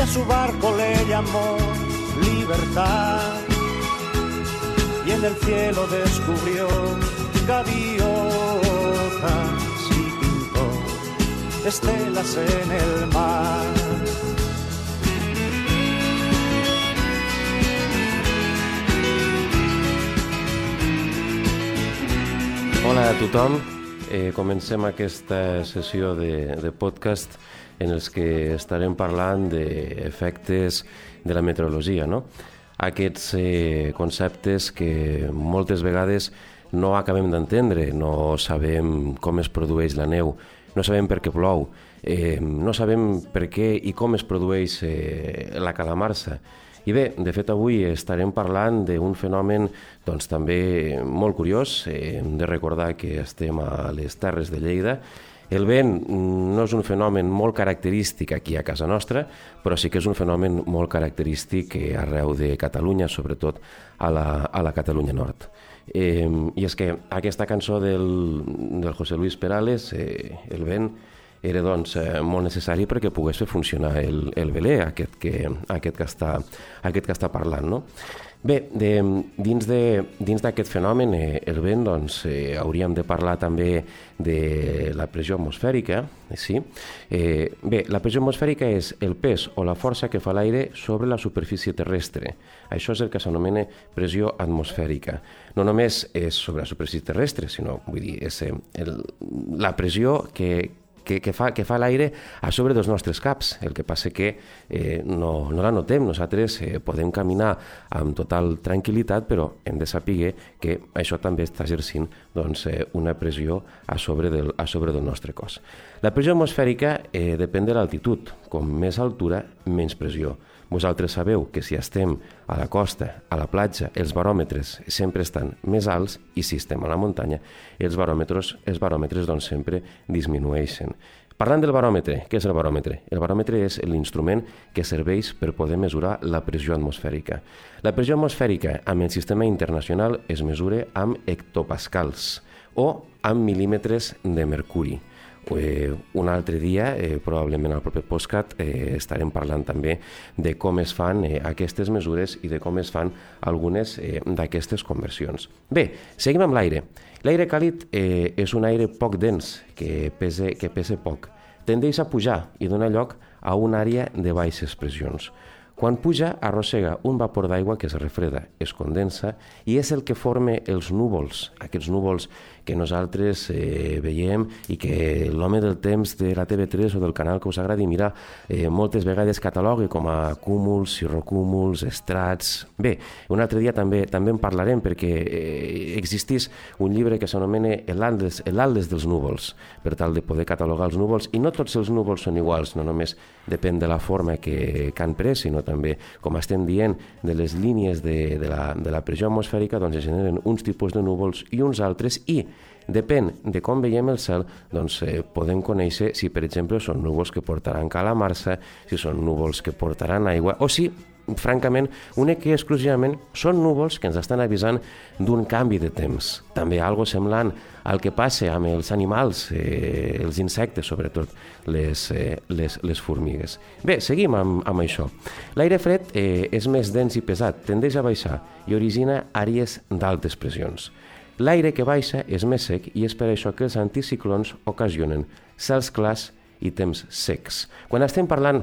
y a su barco le llamó libertad y en el cielo descubrió gaviotas y pintó estelas en el mar. Hola a tothom. Eh, comencem aquesta sessió de, de podcast en els que estarem parlant d'efectes de la meteorologia, no? Aquests eh, conceptes que moltes vegades no acabem d'entendre, no sabem com es produeix la neu, no sabem per què plou, eh, no sabem per què i com es produeix eh, la calamarsa. I bé, de fet avui estarem parlant d'un fenomen doncs, també molt curiós. Eh, hem de recordar que estem a les Terres de Lleida. El vent no és un fenomen molt característic aquí a casa nostra, però sí que és un fenomen molt característic arreu de Catalunya, sobretot a la, a la Catalunya Nord. Eh, I és que aquesta cançó del, del José Luis Perales, eh, El vent, era doncs, eh, molt necessari perquè pogués fer funcionar el, el veler, aquest que, aquest, que està, aquest que està parlant. No? Bé, de, dins d'aquest fenomen, eh, el vent, doncs, eh, hauríem de parlar també de la pressió atmosfèrica. Eh, sí? Eh, bé, la pressió atmosfèrica és el pes o la força que fa l'aire sobre la superfície terrestre. Això és el que s'anomena pressió atmosfèrica. No només és sobre la superfície terrestre, sinó vull dir, és eh, el, la pressió que, que, que fa, que fa l'aire a sobre dels nostres caps. El que passa que eh, no, no la notem. Nosaltres eh, podem caminar amb total tranquil·litat, però hem de saber que això també està exercint doncs, eh, una pressió a sobre, del, a sobre del nostre cos. La pressió atmosfèrica eh, depèn de l'altitud. Com més altura, menys pressió. Vosaltres sabeu que si estem a la costa, a la platja, els baròmetres sempre estan més alts i si estem a la muntanya, els baròmetres, els baròmetres doncs, sempre disminueixen. Parlant del baròmetre, què és el baròmetre? El baròmetre és l'instrument que serveix per poder mesurar la pressió atmosfèrica. La pressió atmosfèrica amb el sistema internacional es mesura amb hectopascals o amb mil·límetres de mercuri. Eh, un altre dia, eh, probablement al proper postcat, eh, estarem parlant també de com es fan eh, aquestes mesures i de com es fan algunes eh, d'aquestes conversions. Bé, seguim amb l'aire. L'aire càlid eh, és un aire poc dens, que pesa, que pesa poc. Tendeix a pujar i dona lloc a una àrea de baixes pressions. Quan puja, arrossega un vapor d'aigua que es refreda, es condensa i és el que forma els núvols, aquests núvols que nosaltres eh, veiem i que l'home del temps de la TV3 o del canal que us agradi mirar eh, moltes vegades catalogui com a cúmuls, cirrocúmuls, estrats... Bé, un altre dia també també en parlarem perquè eh, existís un llibre que s'anomena l'Atles dels núvols, per tal de poder catalogar els núvols, i no tots els núvols són iguals, no només depèn de la forma que, que han pres, sinó també, com estem dient, de les línies de, de, la, de la pressió atmosfèrica, doncs es generen uns tipus de núvols i uns altres, i Depèn de com veiem el cel, doncs eh, podem conèixer si, per exemple, són núvols que portaran calamarsa, si són núvols que portaran aigua, o si francament, únic i exclusivament són núvols que ens estan avisant d'un canvi de temps. També algo semblant al que passa amb els animals, eh, els insectes, sobretot les, eh, les, les formigues. Bé, seguim amb, amb això. L'aire fred eh, és més dens i pesat, tendeix a baixar i origina àrees d'altes pressions. L'aire que baixa és més sec i és per això que els anticiclons ocasionen cels clars i temps secs. Quan estem parlant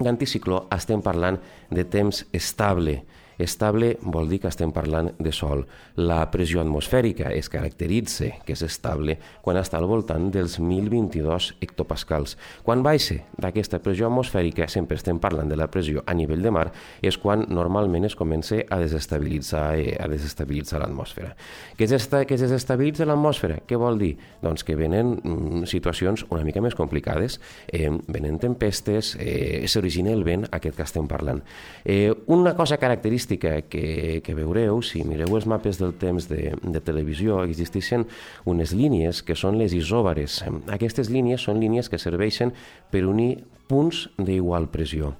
d'anticicló estem parlant de temps estable, Estable vol dir que estem parlant de sol. La pressió atmosfèrica es caracteritza que és estable quan està al voltant dels 1022 hectopascals. Quan baixa d'aquesta pressió atmosfèrica, sempre estem parlant de la pressió a nivell de mar, és quan normalment es comença a desestabilitzar, eh, a desestabilitzar l'atmosfera. Què és que es desestabilitza l'atmosfera? Què vol dir? Doncs que venen mm, situacions una mica més complicades, eh, venen tempestes, eh, s'origina el vent, aquest que estem parlant. Eh, una cosa característica característica que, que veureu, si mireu els mapes del temps de, de televisió, existeixen unes línies que són les isòbares. Aquestes línies són línies que serveixen per unir punts d'igual pressió.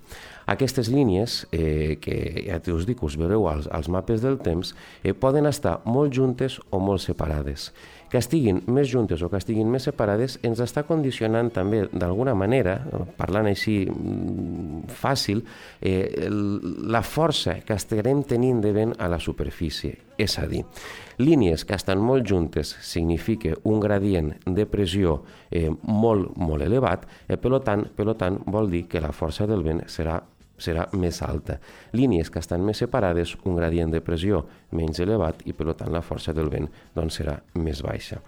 Aquestes línies, eh, que ja us dic, us veureu als, als mapes del temps, eh, poden estar molt juntes o molt separades que estiguin més juntes o que estiguin més separades ens està condicionant també d'alguna manera, parlant així mm, fàcil, eh, la força que estarem tenint de vent a la superfície. És a dir, línies que estan molt juntes significa un gradient de pressió eh, molt, molt elevat, eh, per tant, per tant vol dir que la força del vent serà serà més alta. Línies que estan més separades, un gradient de pressió menys elevat i per tant la força del vent doncs, serà més baixa.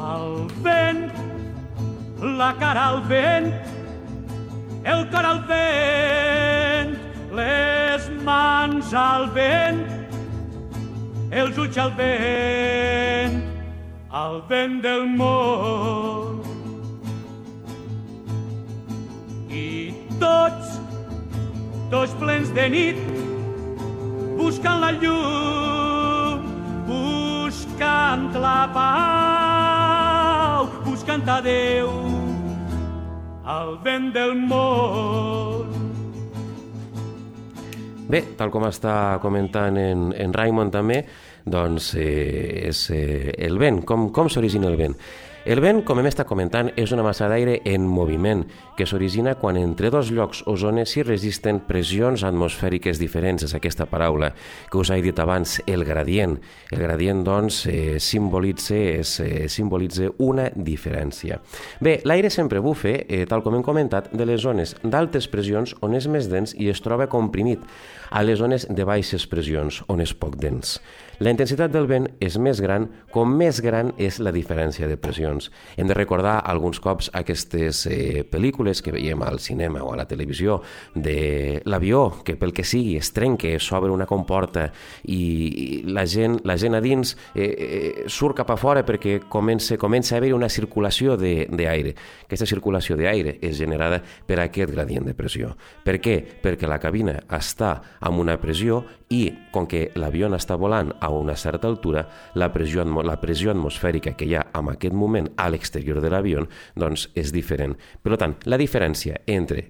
El vent, la cara al vent, el cor al vent, les mans al vent, els ulls al vent, al vent del món. I tots, tots plens de nit, buscant la llum, buscant la pau, buscant a Déu, al vent del món. Bé, tal com està comentant en, en Raimon també, doncs eh, és eh, el vent. Com, com s'origina el vent? El vent, com hem estat comentant, és una massa d'aire en moviment que s'origina quan entre dos llocs o zones s'hi resisten pressions atmosfèriques diferents. És aquesta paraula que us he dit abans, el gradient. El gradient, doncs, eh, simbolitza, és, eh, simbolitza una diferència. Bé, l'aire sempre bufe, eh, tal com hem comentat, de les zones d'altes pressions on és més dens i es troba comprimit, a les zones de baixes pressions on és poc dens. La intensitat del vent és més gran com més gran és la diferència de pressions. Hem de recordar alguns cops aquestes eh, pel·lícules que veiem al cinema o a la televisió de l'avió que pel que sigui es trenca, s'obre una comporta i la gent, la gent a dins eh, eh, surt cap a fora perquè comença, comença a haver una circulació d'aire. Aquesta circulació d'aire és generada per aquest gradient de pressió. Per què? Perquè la cabina està amb una pressió i com que l'avió està volant a una certa altura, la pressió, la pressió atmosfèrica que hi ha en aquest moment a l'exterior de l'avió doncs és diferent. Per tant, la diferència entre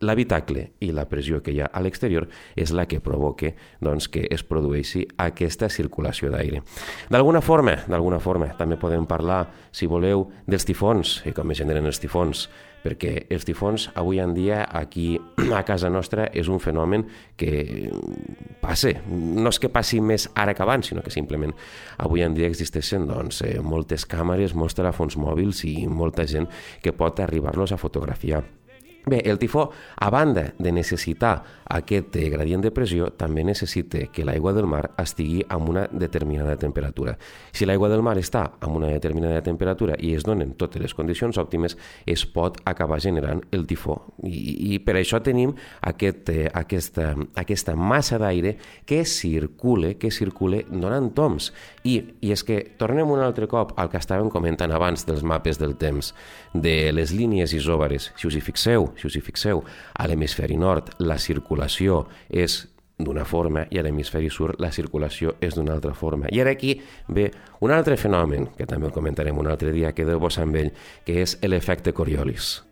l'habitacle i la pressió que hi ha a l'exterior és la que provoca doncs, que es produeixi aquesta circulació d'aire. D'alguna forma, d'alguna forma, també podem parlar, si voleu, dels tifons i com es generen els tifons perquè els tifons avui en dia aquí a casa nostra és un fenomen que passa, no és que passi més ara que abans, sinó que simplement avui en dia existeixen doncs, eh, moltes càmeres, molts telèfons mòbils i molta gent que pot arribar-los a fotografiar. Bé, el tifó, a banda de necessitar aquest eh, gradient de pressió, també necessita que l'aigua del mar estigui amb una determinada temperatura. Si l'aigua del mar està amb una determinada temperatura i es donen totes les condicions òptimes, es pot acabar generant el tifó. I, i per això tenim aquest, eh, aquesta, aquesta massa d'aire que circule, que circule donant toms. I, I és que tornem un altre cop al que estàvem comentant abans dels mapes del temps, de les línies isòbares. Si us hi fixeu, si us hi fixeu, a l'hemisferi nord la circulació és d'una forma i a l'hemisferi sud la circulació és d'una altra forma. I ara aquí ve un altre fenomen, que també el comentarem un altre dia, que deu vos amb ell, que és l'efecte Coriolis.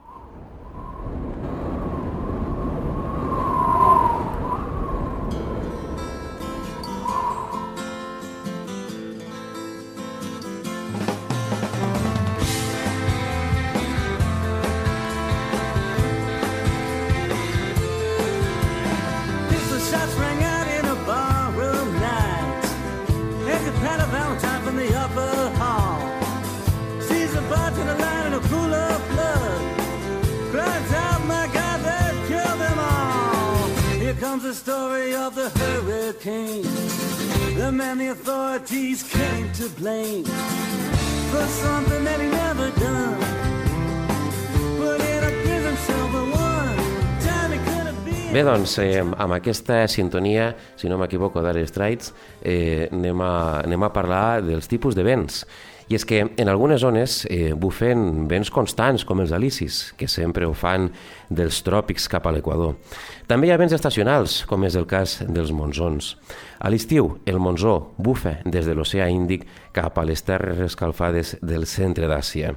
Of the hurricane. The man the authorities came to blame for something that he never done. But in a prison cell for one time he could have been. Bé, doncs, eh, amb aquesta sintonia, si no m'equivoco, d'Are Straits, eh, anem, a, anem a parlar dels tipus de vents. I és que en algunes zones eh, bufen vents constants, com els alicis, que sempre ho fan dels tròpics cap a l'equador. També hi ha vents estacionals, com és el cas dels monzons. A l'estiu, el monzó bufa des de l'oceà Índic cap a les terres escalfades del centre d'Àsia.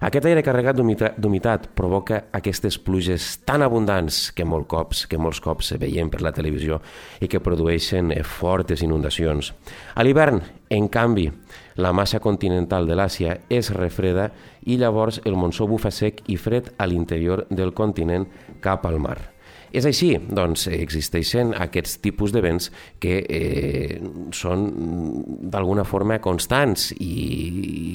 Aquest aire carregat d'humita- d'humitat provoca aquestes pluges tan abundants que, molt cops, que molts cops veiem per la televisió i que produeixen eh, fortes inundacions. A l'hivern, en canvi, la massa continental de l'Àsia és refreda i llavors el monsó bufa sec i fred a l'interior del continent cap al mar. És així, doncs existeixen aquests tipus de vents que eh, són d'alguna forma constants i,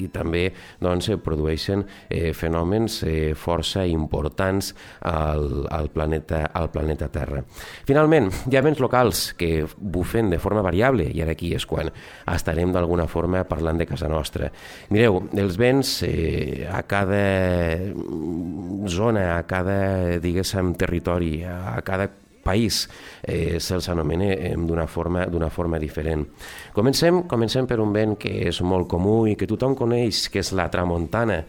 i també doncs, eh, produeixen eh, fenòmens eh, força importants al, al, planeta, al planeta Terra. Finalment, hi ha vents locals que bufen de forma variable i ara aquí és quan estarem d'alguna forma parlant de casa nostra. Mireu, els vents eh, a cada zona, a cada, diguéssim, territori, a cada país eh, se'ls anomena eh, d'una forma, forma diferent. Comencem, comencem per un vent que és molt comú i que tothom coneix, que és la tramuntana.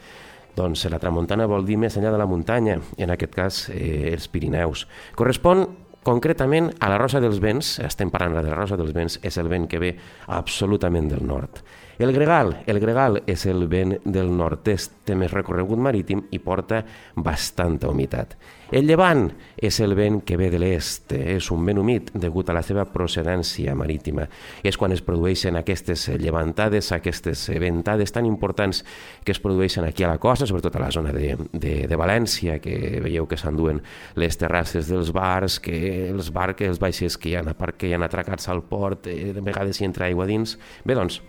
Doncs la tramuntana vol dir més enllà de la muntanya, en aquest cas eh, els Pirineus. Correspon concretament a la Rosa dels Vents, estem parlant de la Rosa dels Vents, és el vent que ve absolutament del nord. El gregal, el gregal és el vent del nord-est, té més recorregut marítim i porta bastanta humitat. El llevant és el vent que ve de l'est, és un vent humit degut a la seva procedència marítima. És quan es produeixen aquestes llevantades, aquestes ventades tan importants que es produeixen aquí a la costa, sobretot a la zona de, de, de València, que veieu que s'enduen les terrasses dels bars, que els barques, els vaixells que hi ha, que hi ha atracats al port, eh, de vegades hi entra aigua dins. Bé, doncs,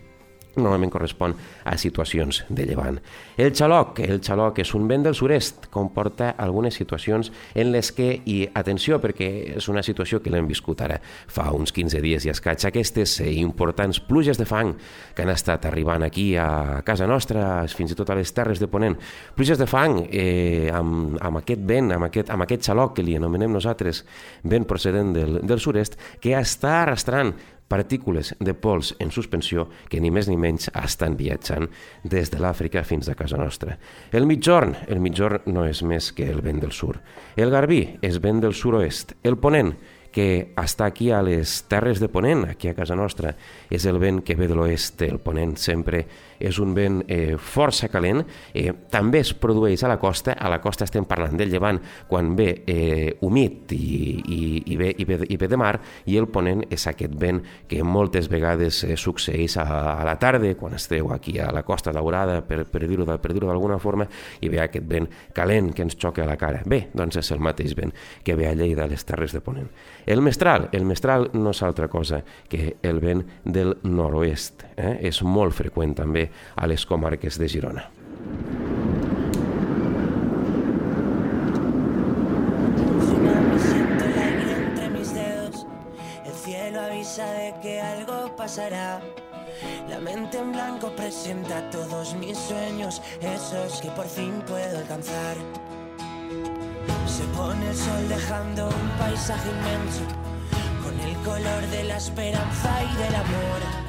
normalment correspon a situacions de llevant. El xaloc, el xaloc és un vent del sud-est, comporta algunes situacions en les que, i atenció perquè és una situació que l'hem viscut ara fa uns 15 dies i escaig, aquestes eh, importants pluges de fang que han estat arribant aquí a casa nostra, fins i tot a les terres de Ponent, pluges de fang eh, amb, amb aquest vent, amb aquest, amb aquest xaloc que li anomenem nosaltres, vent procedent del, del sud-est, que està arrastrant partícules de pols en suspensió que ni més ni menys estan viatjant des de l'Àfrica fins a casa nostra. El mitjorn, el mitjorn no és més que el vent del sud. El garbí és vent del sud-oest. El ponent, que està aquí a les terres de Ponent, aquí a casa nostra, és el vent que ve de l'oest, el Ponent sempre és un vent eh, força calent, eh, també es produeix a la costa, a la costa estem parlant del llevant quan ve eh, humit i, i, i, ve, i, ve, i ve de mar, i el Ponent és aquest vent que moltes vegades eh, succeeix a, a la tarda, quan esteu aquí a la costa daurada, per, per dir-ho per dir d'alguna forma, i ve aquest vent calent que ens xoca a la cara. Bé, doncs és el mateix vent que ve a Lleida, a les terres de Ponent. El mestral, el mestral no és altra cosa que el vent del nord-oest. Eh? És molt freqüent també a les comarques de Girona. De que algo pasará. La mente en blanco presenta todos mis sueños, esos que por fin puedo alcanzar. Se pone el sol dejando un paisaje inmenso, con el color de la esperanza y del amor.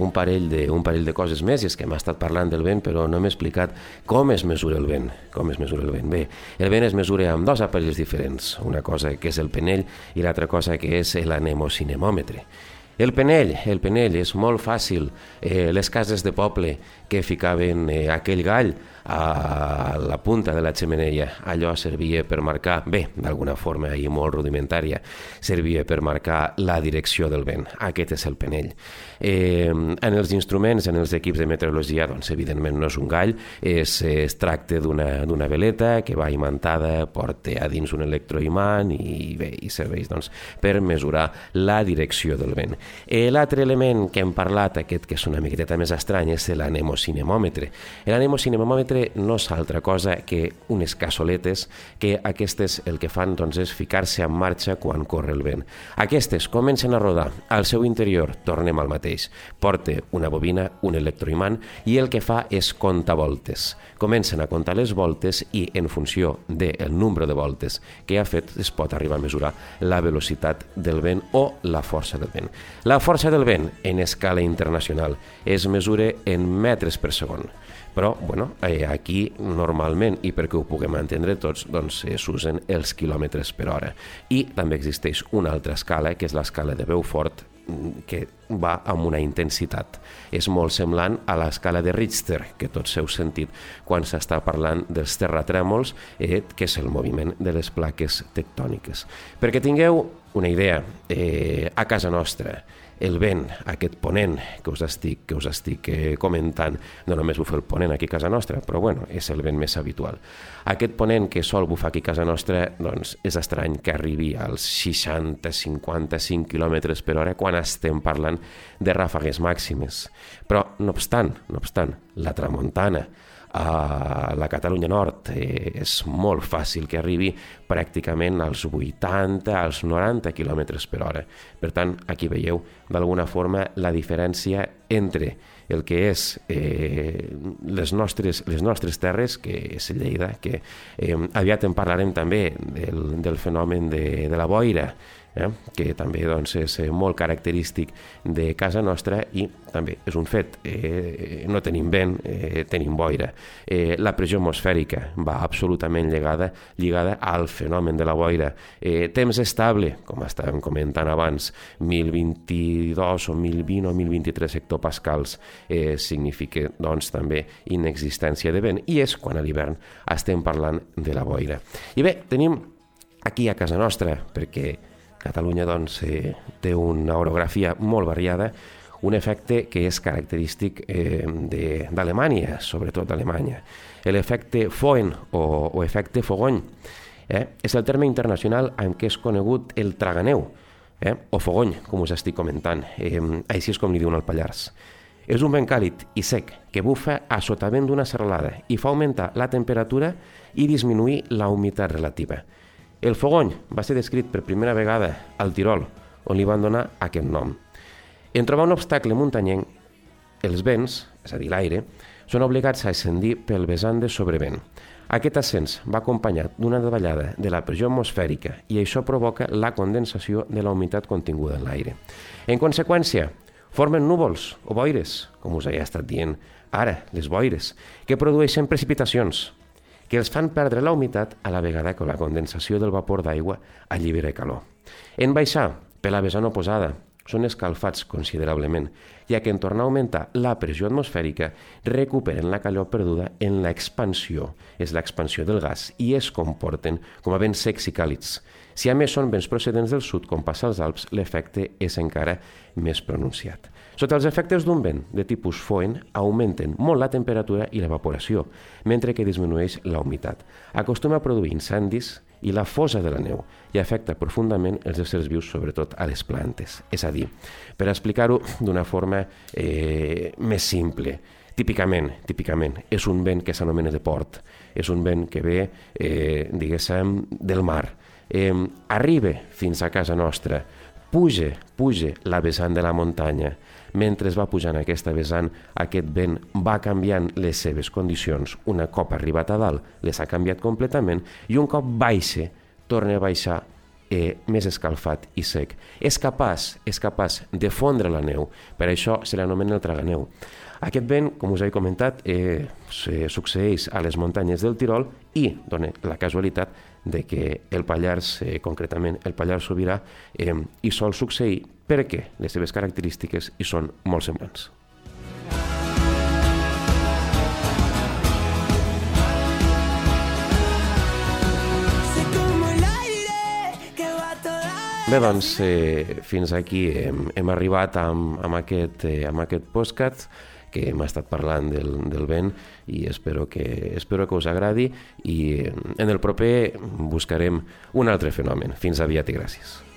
un parell, de, un parell de coses més, i és que hem estat parlant del vent, però no hem explicat com es mesura el vent. Com es mesura el vent? Bé, el vent es mesura amb dos aparells diferents, una cosa que és el penell i l'altra cosa que és l'anemocinemòmetre. El penell, el penell és molt fàcil. Eh, les cases de poble que ficaven eh, aquell gall a la punta de la xemeneia. Allò servia per marcar, bé, d'alguna forma i molt rudimentària, servia per marcar la direcció del vent. Aquest és el penell. Eh, en els instruments, en els equips de meteorologia, doncs, evidentment no és un gall, és, es tracta d'una veleta que va imantada, porta a dins un electroimant i, bé, i serveix doncs, per mesurar la direcció del vent. Eh, L'altre element que hem parlat, aquest que és una miqueta més estrany, és l'anemocinemòmetre. L'anemocinemòmetre no és altra cosa que unes cassoletes que aquestes el que fan doncs, és ficar-se en marxa quan corre el vent. Aquestes comencen a rodar. Al seu interior tornem al mateix. Porta una bobina, un electroimant i el que fa és comptar voltes. Comencen a comptar les voltes i en funció del nombre de voltes que ha fet es pot arribar a mesurar la velocitat del vent o la força del vent. La força del vent en escala internacional es mesura en metres per segon però bueno, eh, aquí normalment, i perquè ho puguem entendre tots, doncs s'usen els quilòmetres per hora. I també existeix una altra escala, que és l'escala de Beaufort, que va amb una intensitat. És molt semblant a l'escala de Richter, que tots heu sentit quan s'està parlant dels terratrèmols, eh, que és el moviment de les plaques tectòniques. Perquè tingueu una idea, eh, a casa nostra, el vent, aquest ponent que us estic, que us estic eh, comentant, no només bufa el ponent aquí a casa nostra, però bueno, és el vent més habitual. Aquest ponent que sol bufar aquí a casa nostra, doncs és estrany que arribi als 60-55 km per hora quan estem parlant de ràfegues màximes. Però, no obstant, no obstant, la tramuntana, a la Catalunya Nord eh, és molt fàcil que arribi pràcticament als 80, als 90 km per hora. Per tant, aquí veieu d'alguna forma la diferència entre el que és eh, les, nostres, les nostres terres, que és Lleida, que eh, aviat en parlarem també del, del fenomen de, de la boira, eh? que també doncs, és eh, molt característic de casa nostra i també és un fet, eh, no tenim vent, eh, tenim boira. Eh, la pressió atmosfèrica va absolutament lligada, lligada al fenomen de la boira. Eh, temps estable, com estàvem comentant abans, 1022 o 1020 o 1023 hectopascals eh, significa doncs, també inexistència de vent i és quan a l'hivern estem parlant de la boira. I bé, tenim aquí a casa nostra, perquè Catalunya doncs, eh, té una orografia molt variada, un efecte que és característic eh, d'Alemanya, sobretot d'Alemanya. L'efecte Foen o, o efecte Fogony eh, és el terme internacional amb què és conegut el traganeu, eh, o fogony, com us estic comentant. Eh, així és com li diuen al Pallars. És un vent càlid i sec que bufa a sotavent d'una serralada i fa augmentar la temperatura i disminuir la humitat relativa. El fogony va ser descrit per primera vegada al Tirol, on li van donar aquest nom. En trobar un obstacle muntanyenc, els vents, és a dir, l'aire, són obligats a ascendir pel vessant de sobrevent. Aquest ascens va acompanyat d'una davallada de la pressió atmosfèrica i això provoca la condensació de la humitat continguda en l'aire. En conseqüència, formen núvols o boires, com us he estat dient ara, les boires, que produeixen precipitacions, que els fan perdre la humitat a la vegada que la condensació del vapor d'aigua allibera calor. En baixar, per la vessant oposada, són escalfats considerablement, ja que en tornar a augmentar la pressió atmosfèrica recuperen la calor perduda en l'expansió, és l'expansió del gas, i es comporten com a vents secs i càlids. Si a més són vents procedents del sud, com passa als Alps, l'efecte és encara més pronunciat. Sota els efectes d'un vent de tipus Foen augmenten molt la temperatura i l'evaporació, mentre que disminueix la humitat. Acostuma a produir incendis i la fosa de la neu i afecta profundament els éssers vius, sobretot a les plantes. És a dir, per explicar-ho d'una forma eh, més simple, típicament, típicament, és un vent que s'anomena de port, és un vent que ve, eh, diguéssim, del mar. Eh, arriba fins a casa nostra, puja, puja la vessant de la muntanya, mentre es va pujant aquesta vessant, aquest vent va canviant les seves condicions. Una cop arribat a dalt, les ha canviat completament i un cop baixa, torna a baixar eh, més escalfat i sec. És capaç, és capaç de fondre la neu, per això se l'anomena el traganeu. Aquest vent, com us he comentat, eh, succeeix a les muntanyes del Tirol i dona la casualitat de que el Pallars, eh, concretament el Pallars Sobirà, eh, hi sol succeir perquè les seves característiques hi són molt semblants. Bé, doncs, eh, fins aquí hem, hem arribat amb, amb, aquest, eh, amb aquest postcat que hem estat parlant del, del vent i espero que, espero que us agradi i en el proper buscarem un altre fenomen. Fins aviat i gràcies.